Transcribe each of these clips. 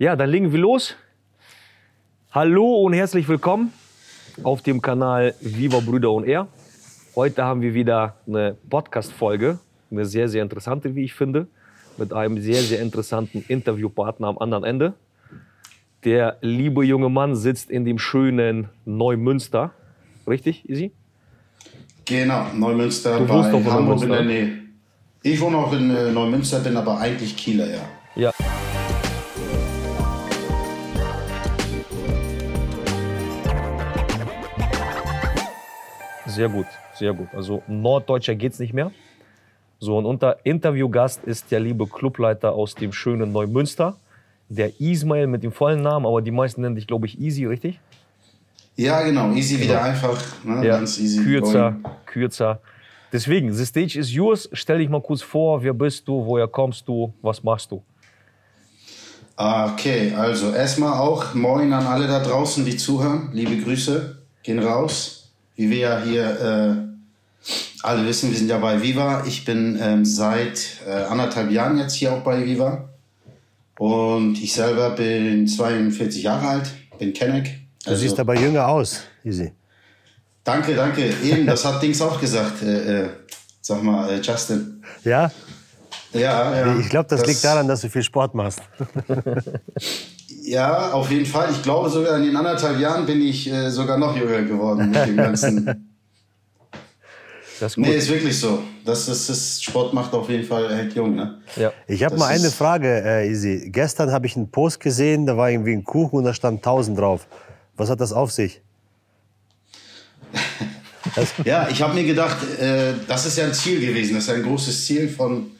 Ja, dann legen wir los. Hallo und herzlich willkommen auf dem Kanal Viva Brüder und Er. Heute haben wir wieder eine Podcast-Folge, eine sehr, sehr interessante, wie ich finde, mit einem sehr, sehr interessanten Interviewpartner am anderen Ende. Der liebe junge Mann sitzt in dem schönen Neumünster. Richtig, Isi? Genau, Neumünster Du bei in Hamburg in Neumünster. der Nähe. Ich wohne auch in äh, Neumünster, bin aber eigentlich Kieler, ja. Ja. Sehr gut, sehr gut. Also Norddeutscher geht's nicht mehr. So, und unter Interviewgast ist der liebe Clubleiter aus dem schönen Neumünster, der Ismail mit dem vollen Namen, aber die meisten nennen dich, glaube ich, Easy, richtig? Ja, genau, easy wieder einfach, ne, Ja, ganz easy. kürzer, going. kürzer. Deswegen, the stage is yours. Stell dich mal kurz vor, wer bist du, woher kommst du, was machst du? Ah, Okay, also erstmal auch Moin an alle da draußen, die zuhören. Liebe Grüße, gehen raus. Wie wir ja hier äh, alle wissen, wir sind ja bei Viva. Ich bin ähm, seit äh, anderthalb Jahren jetzt hier auch bei Viva. Und ich selber bin 42 Jahre alt, bin Kenneck. Du siehst aber jünger aus, Easy. Danke, danke. Eben, das hat Dings auch gesagt. Äh, äh, sag mal, äh, Justin. Ja? Ja, ja. Ich glaube, das, liegt daran, dass du viel Sport machst. Ja, auf jeden Fall. Ich glaube sogar in den anderthalb Jahren bin ich äh, sogar noch jünger geworden mit dem ganzen. Das ist gut. nee, ist wirklich so. Das ist, das Sport macht auf jeden Fall hält jung, ne? Ja. Ich habe mal eine ist- Frage, äh, Easy. Gestern habe ich einen Post gesehen, da war irgendwie ein Kuchen und da stand 1000 drauf. Was hat das auf sich? Ja, ich habe mir gedacht, äh, das ist ja ein Ziel gewesen. Das ist ein großes Ziel von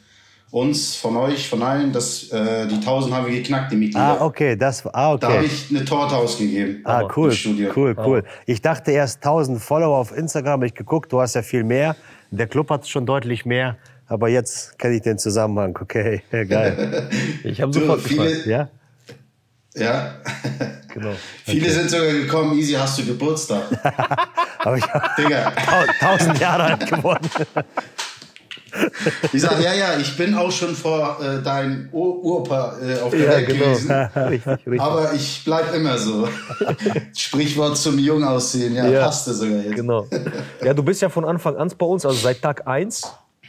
uns, von euch, von allen. Dass, äh, die 1000 haben wir geknackt, die Mitglieder. Ah, okay, das war. Ah, Da habe okay. ich eine Torte ausgegeben. Ah, cool, cool, cool. Ich dachte erst 1000 Follower auf Instagram. Hab Ich geguckt, du hast ja viel mehr. Der Club hat schon deutlich mehr. Aber jetzt kenne ich den Zusammenhang. Okay, geil. Ich habe sofort gefragt. viele, Ja? ja. Genau. viele sind sogar gekommen, easy, hast du Geburtstag. Aber ich Digga. 1000 Jahre alt geworden. Ich sag, ja, ja, ich bin auch schon vor äh, deinem Ur Urpa äh, auf der Ja, Welt genau. gewesen. richtig, richtig. Aber ich bleib immer so. Sprichwort zum Jung aussehen, ja, Ja. passte sogar jetzt. Genau. Ja, du bist ja von Anfang an bei uns, also seit Tag 1.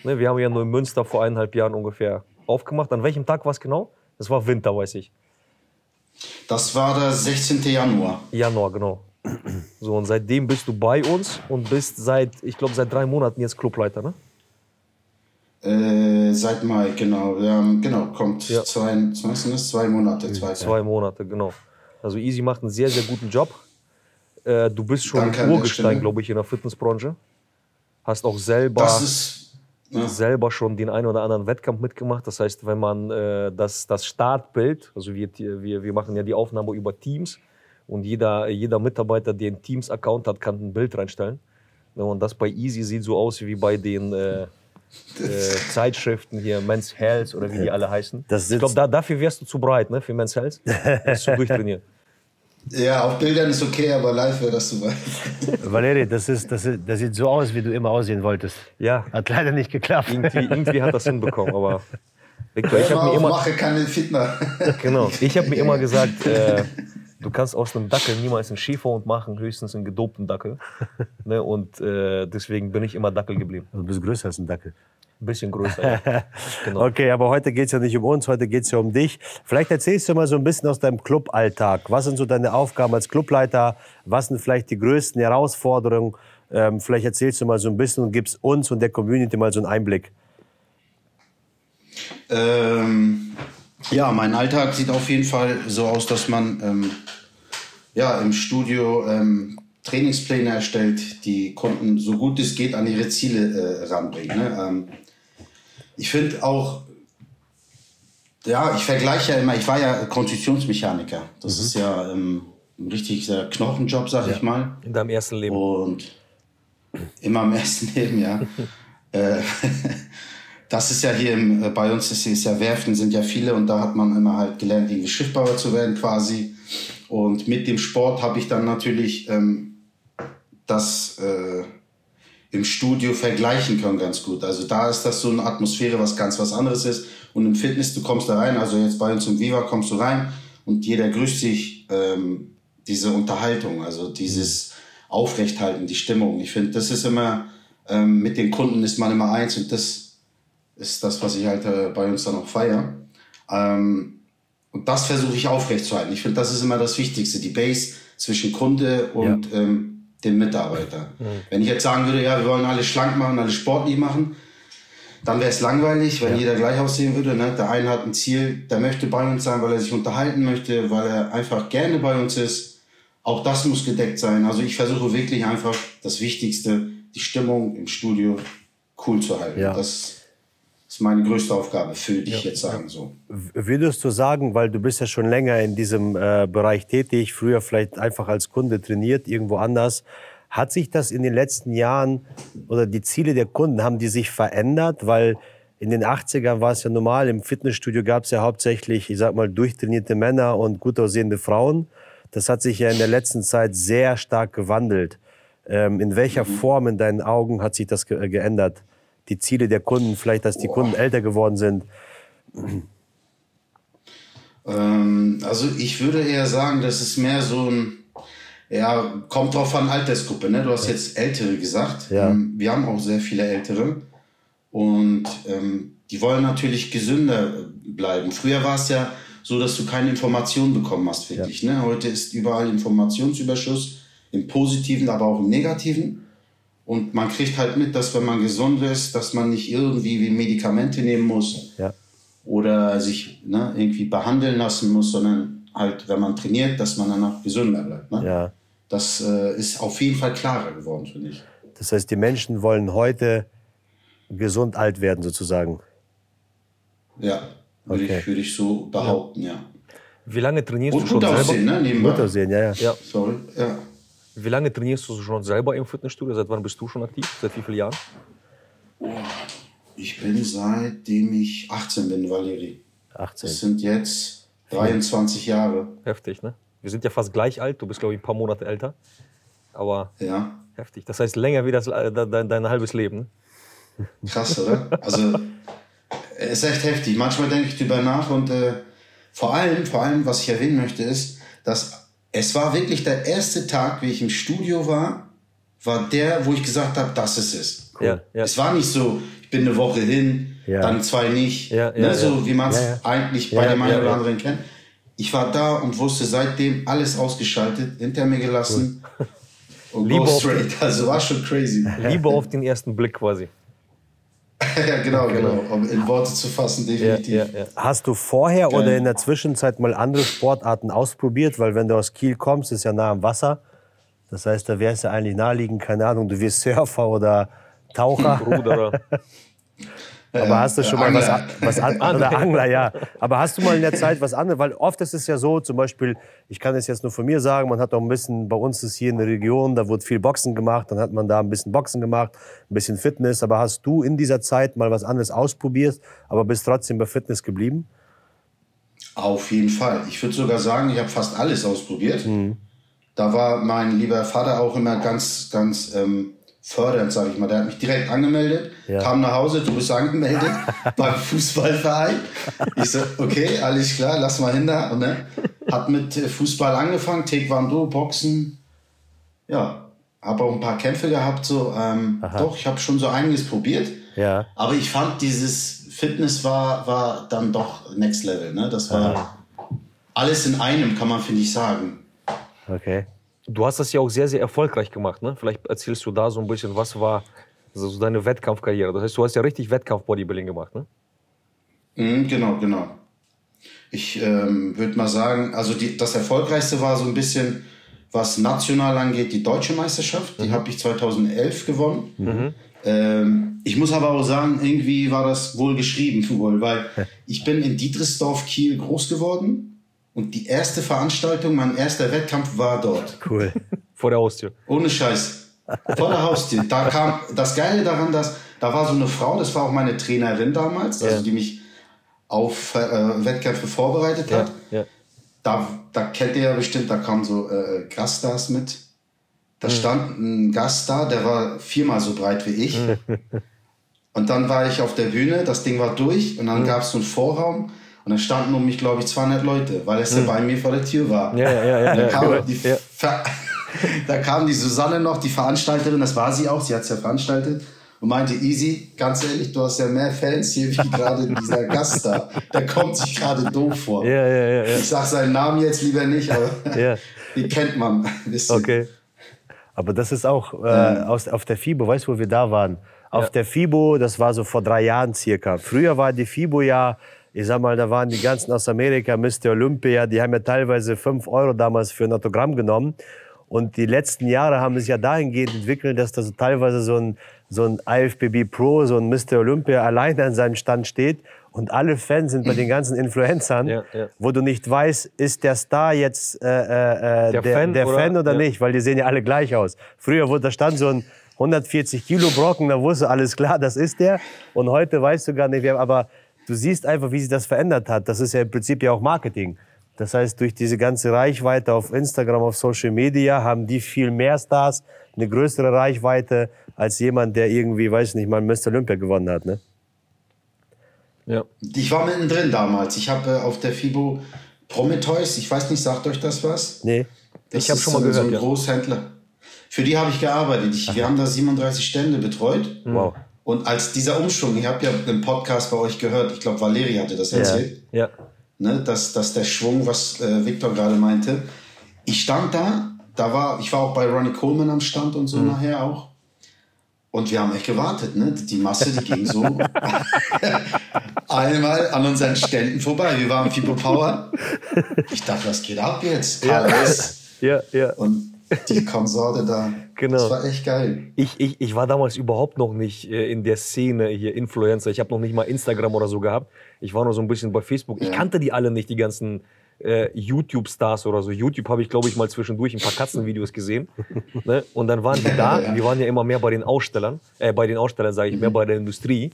Ne, wir haben ja nur in Münster vor eineinhalb Jahren ungefähr aufgemacht. An welchem Tag war es genau? Das war Winter, weiß ich. Das war der 16. Januar. Januar, genau. So, und seitdem bist du bei uns und bist seit, ich glaube, seit drei Monaten jetzt Clubleiter, ne? Äh, seit Mai, genau. Haben, genau, kommt Ja. zwei, sind das? zwei Monate. Zwei, Zwei Monate, genau. Also Easy macht einen sehr, sehr guten Job. Äh, du bist schon Danke ein Urgestein, glaube ich, in der Fitnessbranche. Hast auch selber, ist. Ja. selber schon den einen oder anderen Wettkampf mitgemacht. Das heißt, wenn man äh, das, das Startbild, also wir, wir, wir machen ja die Aufnahme über Teams und jeder, jeder Mitarbeiter, der einen Teams-Account hat, kann ein Bild reinstellen. Und das bei Easy sieht so aus wie bei den äh, äh, Zeitschriften hier, Men's Health oder wie die alle heißen. Das ich glaube, da, dafür wärst du zu breit, ne, für Men's Health. Das ist zu durchtrainiert. ja, auf Bildern ist okay, aber live wäre das zu weit. Valeri, das, ist, das, ist, das sieht so aus, wie du immer aussehen wolltest. Ja, Hat leider nicht geklappt. irgendwie, irgendwie hat das hinbekommen, aber Victor, ich habe mir immer, mache keine Fitner. genau, ich habe mir immer gesagt, äh, kannst aus einem Dackel niemals einen Schäferhund machen, höchstens einen gedopten Dackel. Ne, und äh, deswegen bin ich immer Dackel geblieben. Du bist größer als ein Dackel. Ein bisschen größer. Ja. Genau. Okay, aber heute geht es ja nicht um uns, heute geht es ja um dich. Vielleicht erzählst du mal so ein bisschen aus deinem Cluballtag. Was sind so deine Aufgaben als Clubleiter? Was sind vielleicht die größten Herausforderungen? Ähm, vielleicht erzählst du mal so ein bisschen und gibst uns und der Community mal so einen Einblick. Ähm, ja, mein Alltag sieht auf jeden Fall so aus, dass man ähm, ja, im Studio ähm, Trainingspläne erstellt, die Kunden so gut es geht an ihre Ziele äh, ranbringen. Ne? Ähm, ich finde auch, ja, ich vergleiche ja immer, ich war ja Konstruktionsmechaniker. Das ist ja ähm, ein richtiger Knochenjob, sag ich mal. In deinem ersten Leben. Und immer im ersten Leben, ja. Äh, das ist ja hier im, äh, bei uns ist, ist ja Werften sind ja viele und da hat man immer halt gelernt, irgendwie Schiffbauer zu werden quasi. Und mit dem Sport habe ich dann natürlich ähm, das äh, im Studio vergleichen können ganz gut. Also da ist das so eine Atmosphäre, was ganz was anderes ist. Und im Fitness, du kommst da rein, also jetzt bei uns im Viva kommst du rein und jeder grüßt sich, ähm, diese Unterhaltung, also dieses Aufrechthalten, die Stimmung. Ich finde, das ist immer, ähm, mit den Kunden ist man immer eins und das ist das, was ich halt äh, bei uns dann auch feiere. Ähm, und das versuche ich aufrechtzuerhalten. Ich finde, das ist immer das Wichtigste, die Base zwischen Kunde und ja. ähm, dem Mitarbeiter. Mhm. Wenn ich jetzt sagen würde, ja, wir wollen alle schlank machen, alle sportlich machen, dann wäre es langweilig, wenn ja. jeder gleich aussehen würde. Ne? Der eine hat ein Ziel, der möchte bei uns sein, weil er sich unterhalten möchte, weil er einfach gerne bei uns ist. Auch das muss gedeckt sein. Also ich versuche wirklich einfach das Wichtigste, die Stimmung im Studio cool zu halten. Ja. Das ist meine größte Aufgabe für dich ja. jetzt sagen so. Würdest du sagen, weil du bist ja schon länger in diesem äh, Bereich tätig, früher vielleicht einfach als Kunde trainiert, irgendwo anders, hat sich das in den letzten Jahren oder die Ziele der Kunden, haben die sich verändert? Weil in den 80ern war es ja normal, im Fitnessstudio gab es ja hauptsächlich, ich sag mal, durchtrainierte Männer und gut aussehende Frauen. Das hat sich ja in der letzten Zeit sehr stark gewandelt. Ähm, in welcher mhm. Form in deinen Augen hat sich das ge geändert? Die Ziele der Kunden, vielleicht, dass die Boah. Kunden älter geworden sind? Ähm, also ich würde eher sagen, das ist mehr so ein ja, kommt drauf an, Altersgruppe. Ne? Du hast jetzt Ältere gesagt. Ja. Ähm, wir haben auch sehr viele Ältere. Und ähm, die wollen natürlich gesünder bleiben. Früher war es ja so, dass du keine Informationen bekommen hast, wirklich. Ja. Ne? Heute ist überall Informationsüberschuss, im Positiven, aber auch im Negativen. Und man kriegt halt mit, dass wenn man gesund ist, dass man nicht irgendwie wie Medikamente nehmen muss ja. oder sich ne, irgendwie behandeln lassen muss, sondern halt, wenn man trainiert, dass man danach gesünder bleibt. Ne? Ja. Das äh, ist auf jeden Fall klarer geworden, finde ich. Das heißt, die Menschen wollen heute gesund alt werden, sozusagen. Ja, würde, okay. ich, würde ich so behaupten, ja. ja. Wie lange trainierst Und du schon selber? Aussehen, ne? Nebenbei. Gut aussehen, ja, ja. ja. Sorry, ja. Wie lange trainierst du schon selber im Fitnessstudio? Seit wann bist du schon aktiv? Seit wie vielen Jahren? Ich bin seitdem ich 18 bin, Valeri. 18. Das sind jetzt 23 Jahre. Heftig, ne? Wir sind ja fast gleich alt. Du bist, glaube ich, ein paar Monate älter. Aber ja. heftig. Das heißt, länger wie das, äh, dein, dein halbes Leben. Krass, oder? Also, es ist echt heftig. Manchmal denke ich drüber nach und äh, vor allem, vor allem, was ich erwähnen möchte, ist, dass es war wirklich der erste Tag, wie ich im Studio war, war der, wo ich gesagt habe, das ist es. Cool. Ja, ja. Es war nicht so, ich bin eine Woche hin, ja. dann zwei nicht, ne, so wie man es eigentlich bei dem einen oder anderen kennt. Ich war da und wusste seitdem alles ausgeschaltet, hinter mir gelassen. Cool. Und Liebe go straight. Also war schon crazy. Liebe auf den ersten Blick quasi. ja, genau, genau. Um in Worte zu fassen, definitiv. Ja, ja, ja. Hast du vorher Geil. oder in der Zwischenzeit mal andere Sportarten ausprobiert? Weil wenn du aus Kiel kommst, ist ja nah am Wasser. Das heißt, da wäre es ja eigentlich naheliegend, keine Ahnung, du wirst Surfer oder Taucher. Bruder. Aber hast du schon mal was, was an, oder Angler, ja. Aber hast du mal in der Zeit was anderes? Weil oft ist es ja so, zum Beispiel, ich kann es jetzt nur von mir sagen, man hat auch ein bisschen, bei uns ist hier in der Region, da wurde viel Boxen gemacht, dann hat man da ein bisschen Boxen gemacht, ein bisschen Fitness. Aber hast du in dieser Zeit mal was anderes ausprobiert, aber bist trotzdem bei Fitness geblieben? Auf jeden Fall. Ich würde sogar sagen, ich habe fast alles ausprobiert. Mhm. Da war mein lieber Vater auch immer ganz, ganz ähm, fördernd, sage ich mal. Der hat mich direkt angemeldet, ja. kam nach Hause, du bist angemeldet beim Fußballverein. Ich so, okay, alles klar, lass mal hin da. Ne, hat mit Fußball angefangen, Taekwondo, Boxen. Ja, habe auch ein paar Kämpfe gehabt. So, ähm, doch, ich habe schon so einiges probiert. Ja. Aber ich fand dieses Fitness war, war dann doch Next Level. Ne? Das war ja. alles in einem, kann man finde ich sagen. Okay. Du hast das ja auch sehr, sehr erfolgreich gemacht. Ne? Vielleicht erzählst du da so ein bisschen, was war so deine Wettkampfkarriere. Das heißt, du hast ja richtig Wettkampf-Bodybuilding gemacht, ne? Mhm, genau, genau. Ich ähm, würde mal sagen, also die, das Erfolgreichste war so ein bisschen, was national angeht, die deutsche Meisterschaft. Die mhm. habe ich 2011 gewonnen. Mhm. Ähm, ich muss aber auch sagen, irgendwie war das wohl geschrieben, wohl, weil ich bin in Dietersdorf, Kiel groß geworden und die erste Veranstaltung, mein erster Wettkampf war dort. Cool. Vor der Haustür. Ohne Scheiß. Vor der Haustür. Da kam das Geile daran, dass da war so eine Frau, das war auch meine Trainerin damals, ja. also die mich auf äh, Wettkämpfe vorbereitet hat. Ja. Da, da kennt ihr ja bestimmt, da kamen so äh, Gaststars mit. Da mhm. stand ein Gast da, der war viermal so breit wie ich. und dann war ich auf der Bühne, das Ding war durch und dann mhm. gab es so einen Vorraum Und da standen um mich, glaube ich, 200 Leute, weil es ja bei mir vor der Tür war. Ja, ja, ja, dann ja, kam die Ja. Da kam die Susanne noch, die Veranstalterin, das war sie auch, sie hat es ja veranstaltet. Und meinte, Easy, ganz ehrlich, du hast ja mehr Fans hier wie gerade dieser Gast da. Der kommt sich gerade doof vor. Ja, ja, ja, ja. Ich sag seinen Namen jetzt lieber nicht, aber Ja. die kennt man. Okay. Aber das ist auch äh, aus, auf der FIBO, weißt du, wo wir da waren? Auf der FIBO, das war so vor drei Jahren circa. Früher war die FIBO ja, ich sag mal, da waren die ganzen aus Amerika, Mr. Olympia, die haben ja teilweise 5 Euro damals für ein Autogramm genommen. Und die letzten Jahre haben es ja dahingehend entwickelt, dass da so teilweise so ein, so ein IFBB Pro, so ein Mr. Olympia alleine an seinem Stand steht. Und alle Fans sind bei den ganzen Influencern, Ja, ja. wo du nicht weißt, ist der Star jetzt äh, äh, äh, Der der, Fan der oder- Fan oder ja. nicht, weil die sehen ja alle gleich aus. Früher wurde da stand so ein 140 Kilo Brocken, da wusste alles klar, das ist der. Und heute weißt du gar nicht, wer. Aber du siehst einfach, wie sich das verändert hat. Das ist ja im Prinzip ja auch Marketing. Das heißt, durch diese ganze Reichweite auf Instagram, auf Social Media haben die viel mehr Stars, eine größere Reichweite als jemand, der irgendwie, weiß nicht, mal Mr. Olympia gewonnen hat. Ne? Ja. Ich war mittendrin damals. Ich habe äh, auf der FIBO Prometheus, ich weiß nicht, sagt euch das was? Nee. Das Ich hab ist schon mal so, gehört, So ein ja. Großhändler. Für die habe ich gearbeitet. Ich, wir haben da 37 Stände betreut. Wow. Und als dieser Umschwung, ich habe ja einen Podcast bei euch gehört, ich glaube, Valeri hatte das erzählt, Ja. ne, dass, dass der Schwung, was äh, Victor gerade meinte, ich stand da, da war, ich war auch bei Ronnie Coleman am Stand und so Mhm. nachher auch. Und wir haben echt gewartet, ne? Die Masse, die ging so einmal an unseren Ständen vorbei. Wir waren Fibo Power. Ich dachte, was geht ab jetzt? KLS Ja, ja. und die Konsorte da. Genau. Das war echt geil. Ich, ich, ich war damals überhaupt noch nicht äh, in der Szene hier Influencer. Ich habe noch nicht mal Instagram oder so gehabt. Ich war nur so ein bisschen bei Facebook. Ich Ja. kannte die alle nicht, die ganzen äh, YouTube-Stars oder so. YouTube habe ich, glaube ich, mal zwischendurch ein paar Katzenvideos gesehen. ne? Und dann waren die da. Ja. Wir waren ja immer mehr bei den Ausstellern. Äh, bei den Ausstellern sage ich, mehr bei der Industrie.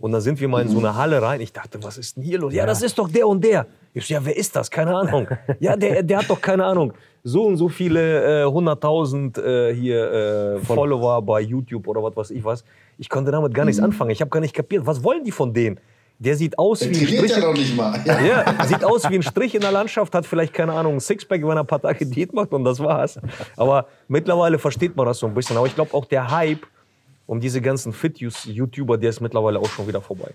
Und dann sind wir mal in so eine Halle rein. Ich dachte, was ist denn hier los? Ja, das ist doch der und der. Ich so, ja, wer ist das? Keine Ahnung. Ja, der, der hat doch keine Ahnung. So und so viele äh, 100.000 äh, hier äh, Follower bei YouTube oder was weiß ich was. Ich konnte damit gar nichts anfangen. Ich habe gar nicht kapiert, was wollen die von denen? Der sieht aus wie ein Strich. ja noch nicht mal. Ja. Ja, sieht aus wie ein Strich in der Landschaft, hat vielleicht, keine Ahnung, ein Sixpack, wenn er ein paar Tage Diät macht und das war's. Aber mittlerweile versteht man das so ein bisschen. Aber ich glaube, auch der Hype um diese ganzen Fit-YouTuber, der ist mittlerweile auch schon wieder vorbei.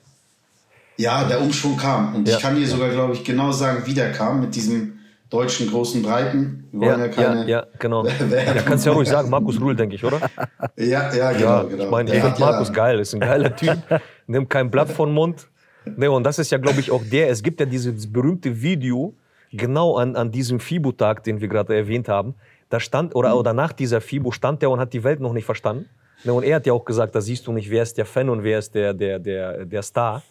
Ja, der Umschwung kam. Und Ja. ich kann dir sogar, glaube ich, genau sagen, wie der kam mit diesem deutschen großen Breiten. Wir wollen ja, Ja, keine. ja, ja, genau. Ja, kannst ja ruhig sagen, Markus Ruhl, denke ich, oder? Ja, ja, genau. Ja, genau. ich meine, ich finde Markus geil, ist ein geiler Typ, nimmt kein Blatt von Mund. Ne, und das ist ja, glaube ich, auch der, es gibt ja dieses berühmte Video, genau an, an diesem FIBO-Tag, den wir gerade erwähnt haben, da stand, oder, oder nach dieser FIBO stand der und hat die Welt noch nicht verstanden. Ne, und er hat ja auch gesagt, da siehst du nicht, wer ist der Fan und wer ist der, der, der, der Star.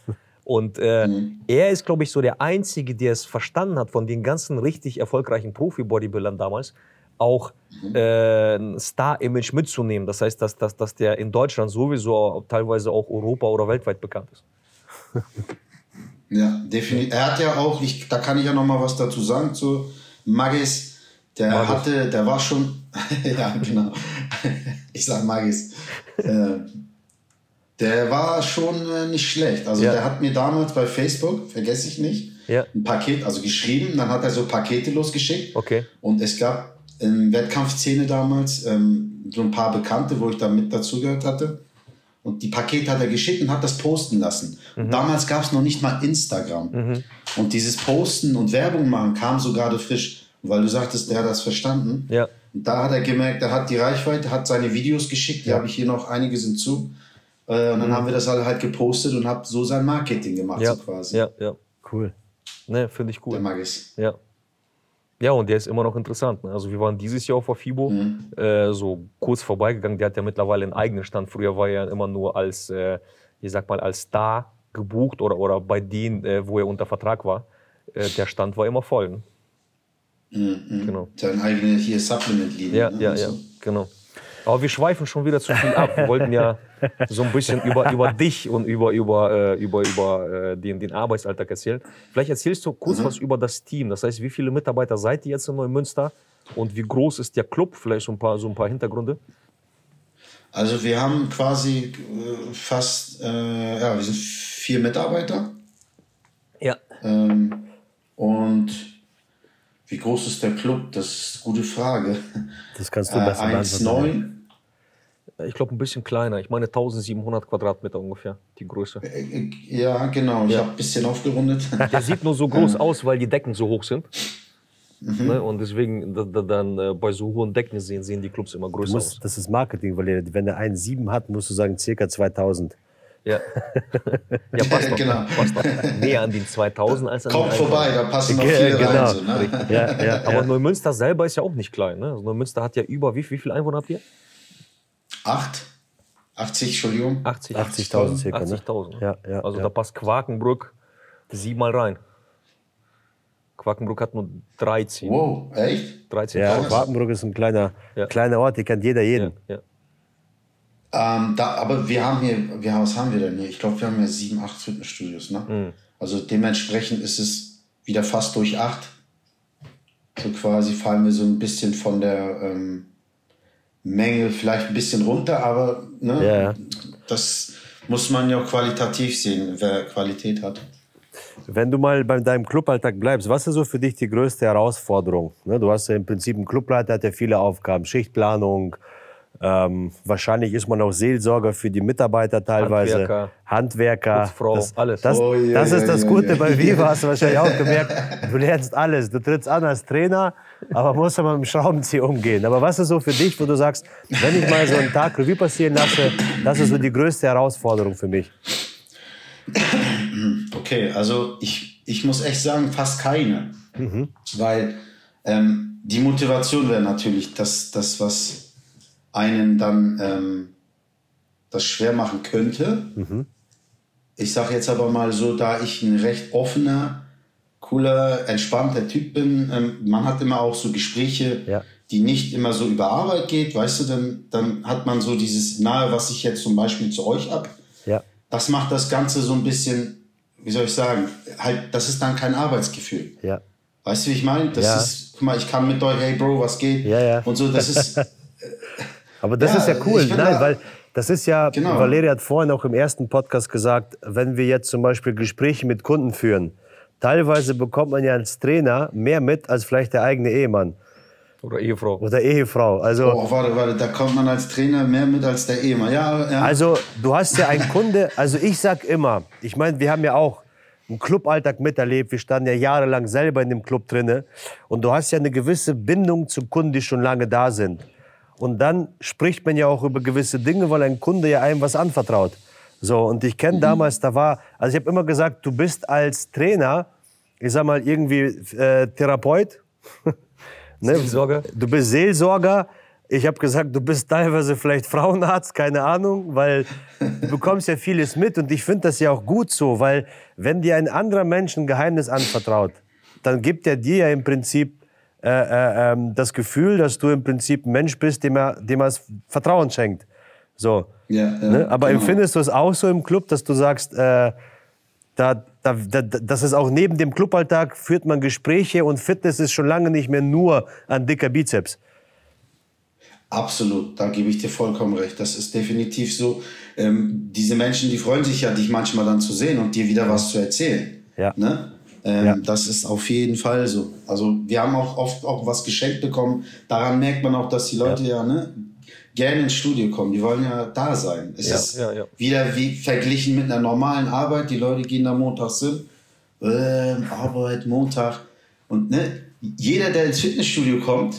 Und äh, er ist, glaube ich, so der Einzige, der es verstanden hat, von den ganzen richtig erfolgreichen Profi-Bodybuildern damals, auch äh, ein Star-Image mitzunehmen. Das heißt, dass, dass, dass der in Deutschland sowieso teilweise auch Europa oder weltweit bekannt ist. Ja, definitiv. Er hat ja auch, ich, da kann ich ja noch mal was dazu sagen zu Magis. Der Magis. hatte, der war schon, ja genau, ich sag Magis. äh, der war schon äh, nicht schlecht. Also Ja. der hat mir damals bei Facebook, vergesse ich nicht, Ja. ein Paket, also geschrieben, dann hat er so Pakete losgeschickt. Okay. Und es gab in Wettkampfszene damals ähm, so ein paar Bekannte, wo ich da mit dazugehört hatte. Und die Pakete hat er geschickt und hat das posten lassen. Mhm. Damals gab es noch nicht mal Instagram. Und dieses Posten und Werbung machen kam so gerade frisch, weil du sagtest, der hat das verstanden. Ja. Und da hat er gemerkt, er hat die Reichweite, hat seine Videos geschickt, die habe ich hier noch, einige sind zu. Äh, und dann haben wir das alle halt gepostet und habe so sein Marketing gemacht, Mhm. Ja, so quasi. ja, ja. Cool. Ne, finde ich Der cool. Magis. Ja. Ja, und der ist immer noch interessant. Ne? Also wir waren dieses Jahr auf der FIBO, äh, so kurz vorbeigegangen. Der hat ja mittlerweile einen eigenen Stand. Früher war er immer nur als, äh, ich sag mal, als Star gebucht oder, oder bei denen, äh, wo er unter Vertrag war. Äh, der Stand war immer voll. Ne? Genau. Seine eigene hier Supplement-Linie. Ja, ne, ja, und ja, genau. Aber wir schweifen schon wieder zu viel ab. Wir wollten ja so ein bisschen über, über dich und über, über, äh, über, über äh, den, den Arbeitsalltag erzählen. Vielleicht erzählst du kurz was über das Team. Das heißt, wie viele Mitarbeiter seid ihr jetzt in Neumünster und wie groß ist der Club? Vielleicht so ein paar, so ein paar Hintergründe. Also wir haben quasi äh, fast, äh, ja, wir sind vier Mitarbeiter. Ja. Ähm, und wie groß ist der Club? Das ist eine gute Frage. Das kannst du Äh, besser beantworten. 1,9? Ich glaube, ein bisschen kleiner. Ich meine 1700 Quadratmeter ungefähr, die Größe. Äh, Ja, genau. Ich habe ein bisschen aufgerundet. Der sieht nur so groß aus, weil die Decken so hoch sind. Ne? Und deswegen, da, da, dann äh, bei so hohen Decken sehen, sehen die Clubs immer größer aus. musst, das ist Marketing, weil wenn er 1,7 hat, musst du sagen circa 2000. Ja, ja passt doch. Genau. Passt doch. Näher an den 2000 als an Kommt den vorbei, da passen noch viele genau. rein. So, ne? Ja, ja, Aber ja. Neumünster selber ist ja auch nicht klein. Ne? Also Neumünster hat ja über, wie, wie viele Einwohner habt ihr? Acht? 80, Entschuldigung. 80. 80.000 circa. Ne? 80.000. Ja, ja, also ja. da passt Quakenbrück siebenmal rein. Quakenbrück hat nur 13. Wow, echt? 13 Ja. Wartenburg ist ein kleiner, Ja. kleiner Ort, hier kennt jeder ja, jeden. ja. Ähm, da, aber wir haben hier, wir, was haben wir denn hier? Ich glaube, wir haben ja sieben, acht Fitnessstudios. Ne? Mhm. Also dementsprechend ist es wieder fast durch acht. So quasi fallen wir so ein bisschen von der ähm, Menge vielleicht ein bisschen runter, aber ne, Ja, das muss man ja qualitativ sehen, wer Qualität hat. Wenn du mal bei deinem Cluballtag bleibst, was ist so für dich die größte Herausforderung? Ne, du hast ja im Prinzip einen Clubleiter, ja viele Aufgaben, Schichtplanung. Ähm, wahrscheinlich ist man auch Seelsorger für die Mitarbeiter teilweise, Handwerker. Handwerker. Putzfrau, das, alles. Das, Oh, ja, das ja, ist das ja, Gute ja. bei Viva, hast du wahrscheinlich auch gemerkt. Du lernst alles. Du trittst an als Trainer, aber musst aber mit dem Schraubenzieher umgehen. Aber was ist so für dich, wo du sagst, wenn ich mal so einen Tag Revue passieren lasse, das ist so die größte Herausforderung für mich? Okay, also ich, ich muss echt sagen, fast keine. Weil ähm, die Motivation wäre natürlich das, das, was einen dann ähm, das schwer machen könnte. Ich sage jetzt aber mal so, da ich ein recht offener, cooler, entspannter Typ bin, ähm, man hat immer auch so Gespräche, Ja. die nicht immer so über Arbeit geht, weißt du, dann, dann hat man so dieses Nahe, was ich jetzt zum Beispiel zu euch hab Ja. das macht das Ganze so ein bisschen, wie soll ich sagen, halt, das ist dann kein Arbeitsgefühl. Ja. Weißt du, wie ich meine? Das ist, guck mal, ich kann mit euch, hey Bro, was geht? Ja, ja. Und so, das ist, Aber das Ja, ist ja cool. Nein, da- weil das ist ja, Genau. Valeria hat vorhin auch im ersten Podcast gesagt, wenn wir jetzt zum Beispiel Gespräche mit Kunden führen, teilweise bekommt man ja als Trainer mehr mit als vielleicht der eigene Ehemann Oder Ehefrau. oder Ehefrau. Also, oh, warte, warte, da kommt man als Trainer mehr mit als der Ehemann. Ja, ja. also du hast ja einen Kunde, also ich sag immer, ich meine, wir haben ja auch einen Cluballtag miterlebt, wir standen ja jahrelang selber in dem Club drinne und du hast ja eine gewisse Bindung zu Kunden, die schon lange da sind. Und dann spricht man ja auch über gewisse Dinge, weil ein Kunde ja einem was anvertraut. So, und ich kenne damals, da war, also ich habe immer gesagt, du bist als Trainer, ich sag mal irgendwie äh, Therapeut, ne? Seelsorger. Du bist Seelsorger. Ich habe gesagt, du bist teilweise vielleicht Frauenarzt, keine Ahnung, weil du bekommst ja vieles mit und ich finde das ja auch gut so, weil wenn dir ein anderer Mensch ein Geheimnis anvertraut, dann gibt er dir ja im Prinzip äh, äh, ähm, das Gefühl, dass du im Prinzip ein Mensch bist, dem er, dem er Vertrauen schenkt. So. Ja, ja, ne? Aber genau. empfindest du es auch so im Club, dass du sagst, äh, da, da, da, das ist auch neben dem Cluballtag führt man Gespräche und Fitness ist schon lange nicht mehr nur ein dicker Bizeps. Absolut, da gebe ich dir vollkommen recht. Das ist definitiv so. Ähm, diese Menschen, die freuen sich ja, dich manchmal dann zu sehen und dir wieder was zu erzählen. Ja. Ne? Ähm, Ja. Das ist auf jeden Fall so. Also wir haben auch oft auch was geschenkt bekommen. Daran merkt man auch, dass die Leute ja, ne, gerne ins Studio kommen. Die wollen ja da sein. Es Ja, ist ja, ja. wieder wie verglichen mit einer normalen Arbeit. Die Leute gehen da montags hin. Ähm, Arbeit, Montag. Und ne, jeder, der ins Fitnessstudio kommt,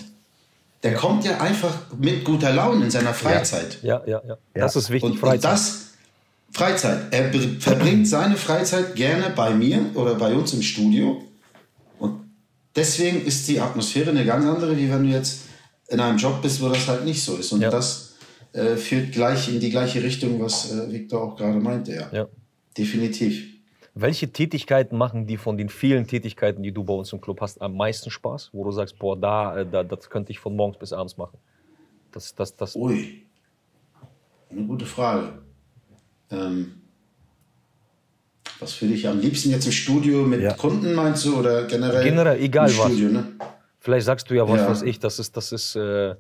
der kommt ja einfach mit guter Laune in seiner Freizeit. Ja, ja, ja. Das ist wichtig, Und, und das, Freizeit. Er verbringt seine Freizeit gerne bei mir oder bei uns im Studio. Und deswegen ist die Atmosphäre eine ganz andere, wie wenn du jetzt in einem Job bist, wo das halt nicht so ist. Und Ja. das äh, führt gleich in die gleiche Richtung, was äh, Victor auch gerade meinte. Ja. ja. Definitiv. Welche Tätigkeiten machen die von den vielen Tätigkeiten, die du bei uns im Club hast, am meisten Spaß? Wo du sagst, boah, da, äh, da das könnte ich von morgens bis abends machen. Das, das, das, Ui. Eine gute Frage. Ähm, was würde ich am liebsten jetzt im Studio mit Ja. Kunden meinst du oder generell? Generell, egal im was. Studio, ne? Vielleicht sagst du ja, was Ja. weiß ich, das ist, das ist, äh, äh,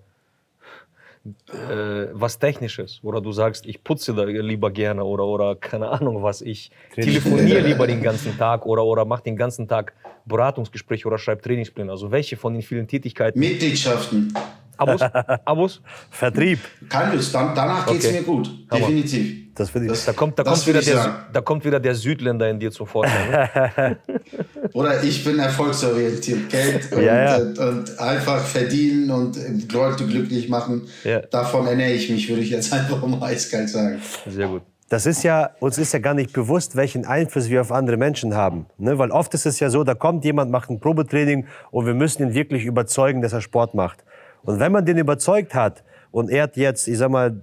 was Technisches. Oder du sagst, ich putze da lieber gerne oder, oder keine Ahnung was, ich telefoniere lieber den ganzen Tag oder, oder mache den ganzen Tag Beratungsgespräche oder schreibe Trainingspläne. Also welche von den vielen Tätigkeiten? Mitgliedschaften. Abos? Abos? Vertrieb. Kein Lust. Dann, danach geht es Okay. mir gut. Definitiv. Das. Das- Da kommt, da, Das kommt wieder ich der, da kommt wieder der Südländer in dir zum Vorschein. Ne? Oder ich bin erfolgsorientiert. Geld und, Ja, ja. Und, und einfach verdienen und Leute glücklich machen. Ja. Davon ernähre ich mich, würde ich jetzt einfach mal eiskalt sagen. Sehr gut. Das ist ja, uns ist ja gar nicht bewusst, welchen Einfluss wir auf andere Menschen haben. Ne? Weil oft ist es ja so, da kommt jemand, macht ein Probetraining und wir müssen ihn wirklich überzeugen, dass er Sport macht. Und wenn man den überzeugt hat und er hat jetzt, ich sag mal,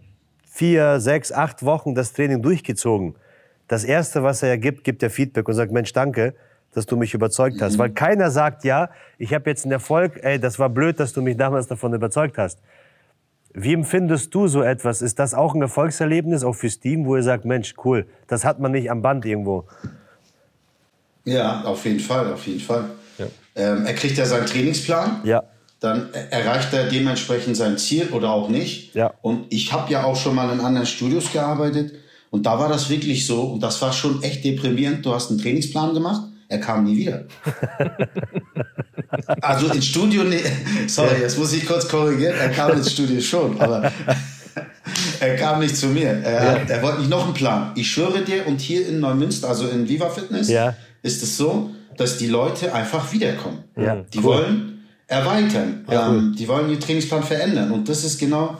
vier, sechs, acht Wochen das Training durchgezogen, das Erste, was er ja gibt, gibt er Feedback und sagt, Mensch, danke, dass du mich überzeugt hast. Weil keiner sagt, ja, ich habe jetzt einen Erfolg, ey, das war blöd, dass du mich damals davon überzeugt hast. Wie empfindest du so etwas? Ist das auch ein Erfolgserlebnis, auch fürs Team, wo ihr sagt, Mensch, cool, das hat man nicht am Band irgendwo? Ja, auf jeden Fall, auf jeden Fall. Ja. Ähm, er kriegt ja seinen Trainingsplan. Ja. Dann erreicht er dementsprechend sein Ziel oder auch nicht. Ja. Und ich habe ja auch schon mal in anderen Studios gearbeitet. Und da war das wirklich so. Und das war schon echt deprimierend. Du hast einen Trainingsplan gemacht. Er kam nie wieder. also ins Studio, nee, sorry, jetzt muss ich kurz korrigieren. Er kam ins Studio schon, aber er kam nicht zu mir. Er, hat, er wollte nicht noch einen Plan. Ich schwöre dir, und hier in Neumünster, also in Viva Fitness, Ja. ist es so, dass die Leute einfach wiederkommen. Ja, die cool. wollen erweitern. ähm, Die wollen den Trainingsplan verändern. Und das ist genau,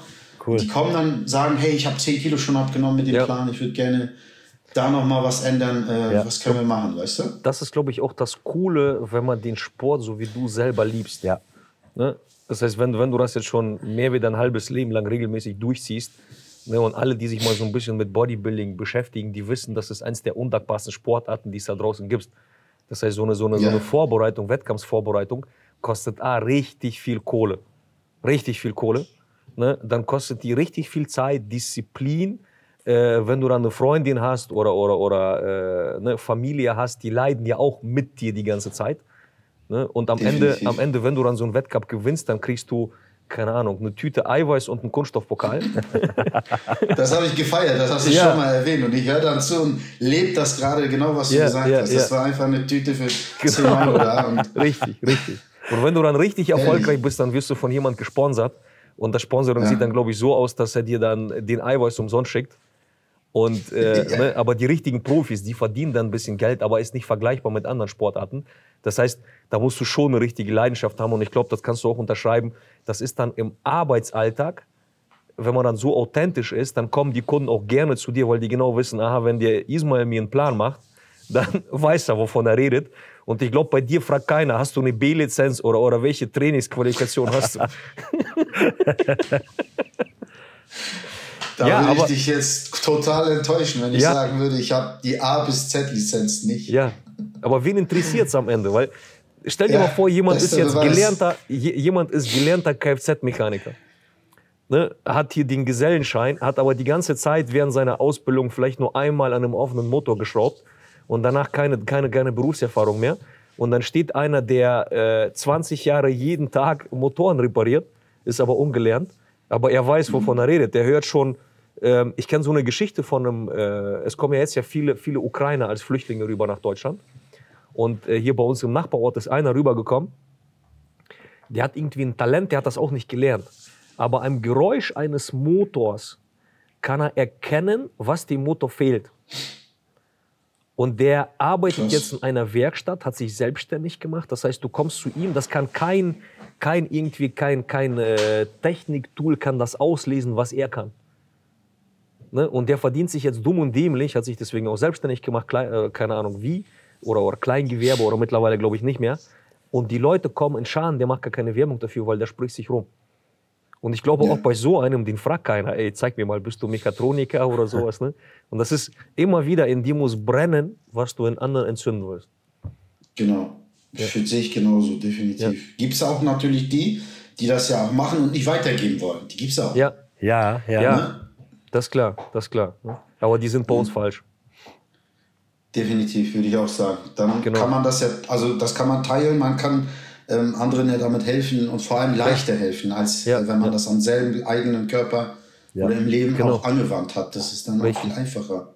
Cool. die kommen dann, sagen, hey, ich habe 10 Kilo schon abgenommen mit dem Ja. Plan, ich würde gerne da noch mal was ändern. Äh, Ja. Was können wir machen, weißt du? Das ist, glaube ich, auch das Coole, wenn man den Sport so wie du selber liebst. Ja. Ne? Das heißt, wenn, wenn du das jetzt schon mehr wie dein halbes Leben lang regelmäßig durchziehst, ne, und alle, die sich mal so ein bisschen mit Bodybuilding beschäftigen, die wissen, das ist eins der undankbarsten Sportarten, die es da draußen gibt. Das heißt, so eine, so eine, so Ja. eine Vorbereitung, Wettkampfsvorbereitung, kostet A, richtig viel Kohle. Richtig viel Kohle. Ne? Dann kostet die richtig viel Zeit, Disziplin. Äh, wenn du dann eine Freundin hast oder, oder, oder äh, ne, Familie hast, die leiden ja auch mit dir die ganze Zeit. Ne? Und am Ende, am Ende, wenn du dann so einen Wettkampf gewinnst, dann kriegst du, keine Ahnung, eine Tüte Eiweiß und einen Kunststoffpokal. Das habe ich gefeiert, das hast du Ja. schon mal erwähnt. Und ich höre dann zu und lebe das gerade genau, was du Ja, gesagt ja, hast. Das ja. war einfach eine Tüte für 10 Euro da. Und richtig, richtig. Und wenn du dann richtig erfolgreich bist, dann wirst du von jemand gesponsert. Und das Sponsoring Ja. sieht dann, glaube ich, so aus, dass er dir dann den Eiweiß umsonst schickt. Und, äh, Ja. ne, aber die richtigen Profis, die verdienen dann ein bisschen Geld, aber ist nicht vergleichbar mit anderen Sportarten. Das heißt, da musst du schon eine richtige Leidenschaft haben. Und ich glaube, das kannst du auch unterschreiben. Das ist dann im Arbeitsalltag, wenn man dann so authentisch ist, dann kommen die Kunden auch gerne zu dir, weil die genau wissen, aha, wenn der Ismail mir einen Plan macht, dann weiß er, wovon er redet. Und ich glaube, bei dir fragt keiner, hast du eine B-Lizenz oder, oder welche Trainingsqualifikation hast du? da Ja, würde ich aber- dich jetzt total enttäuschen, wenn ich Ja. sagen würde, ich habe die A bis Z-Lizenz nicht. Ja, aber wen interessiert es am Ende? Weil stell dir Ja, mal vor, jemand ist jetzt Beweis. gelernter, je- jemand ist gelernter Kfz-Mechaniker. Ne, hat hier den Gesellenschein, hat aber die ganze Zeit während seiner Ausbildung vielleicht nur einmal an einem offenen Motor geschraubt und danach keine, keine, keine Berufserfahrung mehr. Und dann steht einer, der äh, 20 Jahre jeden Tag Motoren repariert, ist aber ungelernt, aber er weiß, wovon er redet. Der hört schon, ähm, ich kenne so eine Geschichte von einem, äh, es kommen ja jetzt ja viele, viele Ukrainer als Flüchtlinge rüber nach Deutschland. Und äh, hier bei uns im Nachbarort ist einer rübergekommen, der hat irgendwie ein Talent, der hat das auch nicht gelernt. Aber am Geräusch eines Motors kann er erkennen, was dem Motor fehlt. Und der arbeitet Krass. jetzt in einer Werkstatt, hat sich selbstständig gemacht. Das heißt, du kommst zu ihm, das kann kein, kein irgendwie kein, kein äh, Techniktool kann das auslesen, was er kann. Ne? Und der verdient sich jetzt dumm und dämlich, hat sich deswegen auch selbstständig gemacht, klein, äh, keine Ahnung wie, oder, oder Kleingewerbe oder mittlerweile glaube ich nicht mehr. Und die Leute kommen in Scharen, der macht gar keine Werbung dafür, weil der spricht sich rum. Und ich glaube Ja. auch bei so einem, den fragt keiner, ey, zeig mir mal, bist du Mechatroniker oder sowas. Ne? Und das ist immer wieder, in dir muss brennen, was du in anderen entzünden willst. Genau. Das sehe ich genauso, definitiv. Gibt es auch natürlich die, die das ja auch machen und nicht weitergeben wollen. Die gibt es auch. Ja, Ja, ja. ja, Ne? das ist klar, das ist klar. Ne? Aber die sind bei uns falsch. Definitiv, würde ich auch sagen. Dann Genau. kann man das ja, also das kann man teilen, man kann ähm, anderen ja damit helfen und vor allem leichter helfen, als Ja, äh, wenn man ja. das am selben eigenen Körper Ja, oder im Leben genau. auch angewandt hat. Das ist dann auch Richtig. viel einfacher.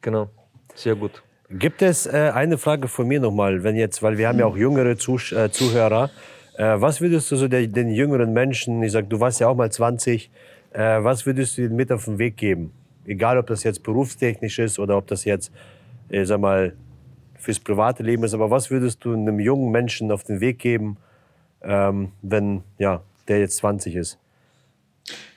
Genau. Sehr gut. Gibt es äh, eine Frage von mir nochmal, wenn jetzt, weil wir haben ja auch jüngere Zusch äh, Zuhörer. Äh, was würdest du so der, den jüngeren Menschen, ich sag, du warst ja auch mal 20, äh, was würdest du ihnen mit auf den Weg geben? Egal, ob das jetzt berufstechnisch ist oder ob das jetzt, äh, sag mal, fürs private Leben ist, aber was würdest du einem jungen Menschen auf den Weg geben, ähm, wenn ja, der jetzt 20 ist?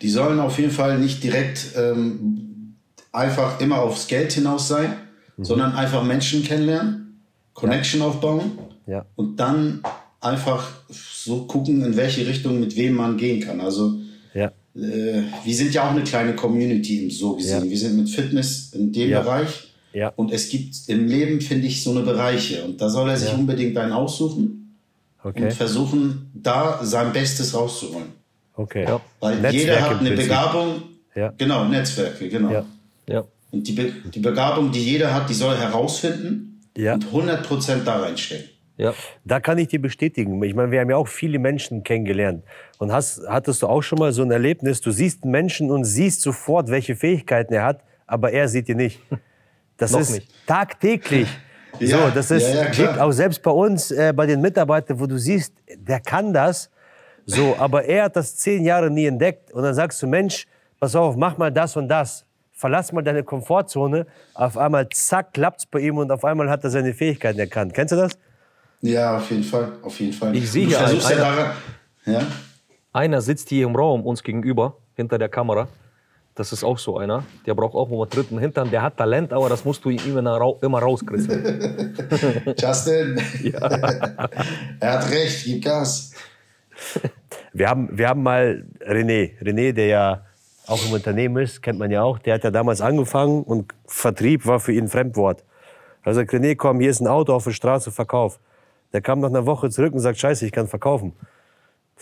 Die sollen auf jeden Fall nicht direkt ähm, einfach immer aufs Geld hinaus sein, Mhm. sondern einfach Menschen kennenlernen, Connection aufbauen Ja. und dann einfach so gucken, in welche Richtung mit wem man gehen kann. Also Ja. äh, wir sind ja auch eine kleine Community so gesehen. Ja. Wir sind mit Fitness in dem Ja. Bereich. Ja. Und es gibt im Leben, finde ich, so eine Bereiche. Und da soll er sich Ja. unbedingt einen aussuchen Okay. und versuchen, da sein Bestes rauszuholen. Okay. Ja. Weil Netzwerk jeder hat eine. Begabung. Ja. Genau, Netzwerke, genau. Ja. Ja. Und die, Be die Begabung, die jeder hat, die soll er herausfinden Ja. und 100% da reinstecken. Ja. Da kann ich dir bestätigen. Ich meine, wir haben ja auch viele Menschen kennengelernt. Und hast, hattest du auch schon mal so ein Erlebnis, du siehst einen Menschen und siehst sofort, welche Fähigkeiten er hat, aber er sieht die nicht. Das Noch ist nicht. tagtäglich. Ja, so, das ist ja, ja, auch selbst bei uns, äh, bei den Mitarbeitern, wo du siehst, der kann das. So, aber er hat das zehn Jahre nie entdeckt. Und dann sagst du, Mensch, pass auf, mach mal das und das. Verlass mal deine Komfortzone. Auf einmal, zack, klappt's bei ihm und auf einmal hat er seine Fähigkeiten erkannt. Kennst du das? Ja, auf jeden Fall, auf jeden Fall. Ich sehe hier einen- daran, ja, Einer sitzt hier im Raum uns gegenüber, hinter der Kamera. Das ist auch so einer. Der braucht auch immer dritten Hintern. Der hat Talent, aber das musst du ihm immer rauskriegen. Justin, er hat recht, gib Gas. Wir haben, wir haben mal René, René, der ja auch im Unternehmen ist, kennt man ja auch, der hat ja damals angefangen und Vertrieb war für ihn ein Fremdwort. Also René, komm, hier ist ein Auto auf der Straße, verkauf. Der kam nach einer Woche zurück und sagt, scheiße, ich kann verkaufen.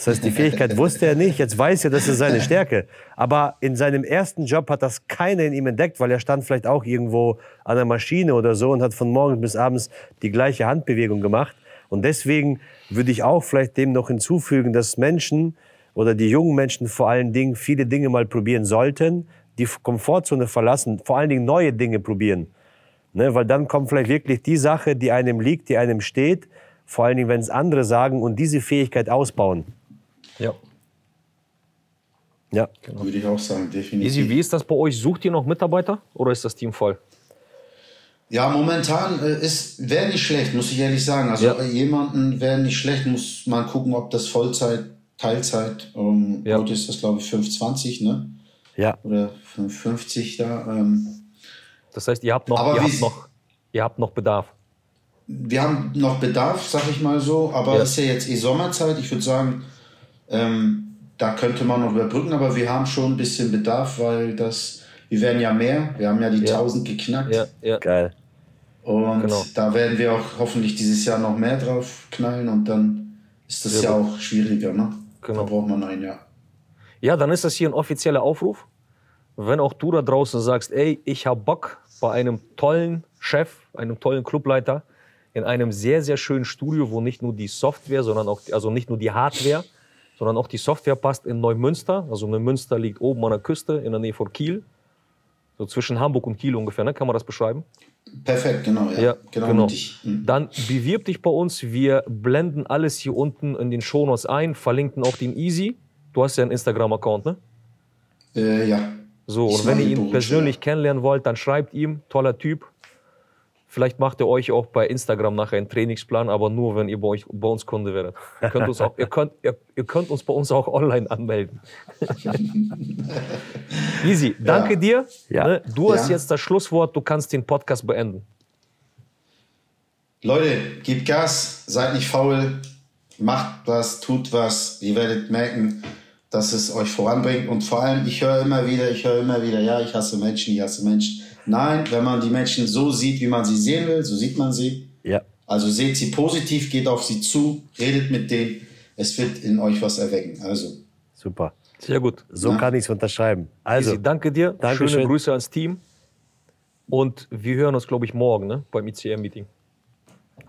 Das heißt, die Fähigkeit wusste er nicht, jetzt weiß er, das ist seine Stärke. Aber in seinem ersten Job hat das keiner in ihm entdeckt, weil er stand vielleicht auch irgendwo an der Maschine oder so und hat von morgens bis abends die gleiche Handbewegung gemacht. Und deswegen würde ich auch vielleicht dem noch hinzufügen, dass Menschen oder die jungen Menschen vor allen Dingen viele Dinge mal probieren sollten, die Komfortzone verlassen, vor allen Dingen neue Dinge probieren. Ne, weil dann kommt vielleicht wirklich die Sache, die einem liegt, die einem steht, vor allen Dingen, wenn es andere sagen und diese Fähigkeit ausbauen. Ja. Ja. Würde ich auch sagen, definitiv. Easy, wie ist das bei euch? Sucht ihr noch Mitarbeiter oder ist das Team voll? Ja, momentan äh, ist wäre nicht schlecht, muss ich ehrlich sagen. Also Ja. äh, jemanden wäre nicht schlecht, muss man gucken, ob das Vollzeit, Teilzeit. Ähm, Ja. Heute ist das glaube ich 520, ne? Ja. Oder 50 da. Ähm, Das heißt, ihr habt noch, Aber ihr habt noch, ihr habt noch Bedarf. wir haben noch Bedarf, sag ich mal so, aber Ja. ist ja jetzt eh Sommerzeit. Ich würde sagen, ähm, da könnte man noch überbrücken, aber wir haben schon ein bisschen Bedarf, weil das, wir werden ja mehr. Wir haben ja die Ja. 1000 geknackt. Ja, ja. Geil. Und Genau. da werden wir auch hoffentlich dieses Jahr noch mehr drauf knallen und dann ist das ja gut. auch schwieriger. Ne? Genau. Da braucht man ein Jahr. Ja, dann ist das hier ein offizieller Aufruf. Wenn auch du da draußen sagst, ey, ich habe Bock bei einem tollen Chef, einem tollen Clubleiter, in einem sehr, sehr schönen Studio, wo nicht nur die Software, sondern auch, also nicht nur die Hardware, sondern auch die Software passt in Neumünster. Also Neumünster liegt oben an der Küste in der Nähe von Kiel. So zwischen Hamburg und Kiel ungefähr, ne? kann man das beschreiben? Perfekt, genau. Ja, Ja, genau. genau. mit dich. Hm. Dann bewirb dich bei uns. Wir blenden alles hier unten in den Shownotes ein, verlinken auch den Easy. Du hast ja einen Instagram-Account, ne? Äh, ja. So, Ich und wenn ihr ihn persönlich ja. kennenlernen wollt, dann schreibt ihm, toller Typ. Vielleicht macht er euch auch bei Instagram nachher einen Trainingsplan, aber nur, wenn ihr bei, euch, bei uns Kunde werdet. Ihr könnt, uns auch, ihr, könnt, ihr, ihr könnt uns bei uns auch online anmelden. Easy, danke dir. Ja. Ne? Du hast Ja. jetzt das Schlusswort, du kannst den Podcast beenden. Leute, gebt Gas, seid nicht faul, macht was, tut was. Ihr werdet merken, dass es euch voranbringt. Und vor allem, ich höre immer wieder, ich höre immer wieder, ja, ich hasse Menschen, ich hasse Menschen. Nein, wenn man die Menschen so sieht, wie man sie sehen will, so sieht man sie. Ja. Also seht sie positiv, geht auf sie zu, redet mit denen. Es wird in euch was erwecken. Also, Super. Sehr gut. So Ja. kann ich es unterschreiben. Also, Easy, danke dir. Dankeschön. Schöne Grüße ans Team. Und wir hören uns, glaube ich, morgen ne? beim ICM-Meeting.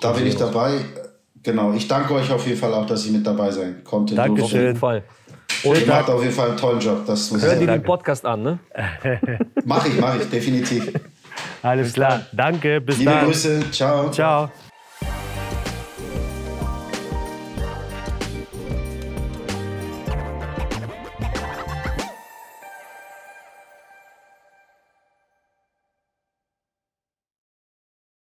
da bin ich dabei. genau, ich danke euch auf jeden Fall auch, dass ich mit dabei sein konnte. Dankeschön. Auf jeden Fall. Und ihr macht auf jeden Fall einen tollen Job. Das muss Hör dir den Podcast an, ne? Mach ich, mach ich, definitiv. Alles klar. Danke, bis Liebe dann. Grüße, ciao. Ciao.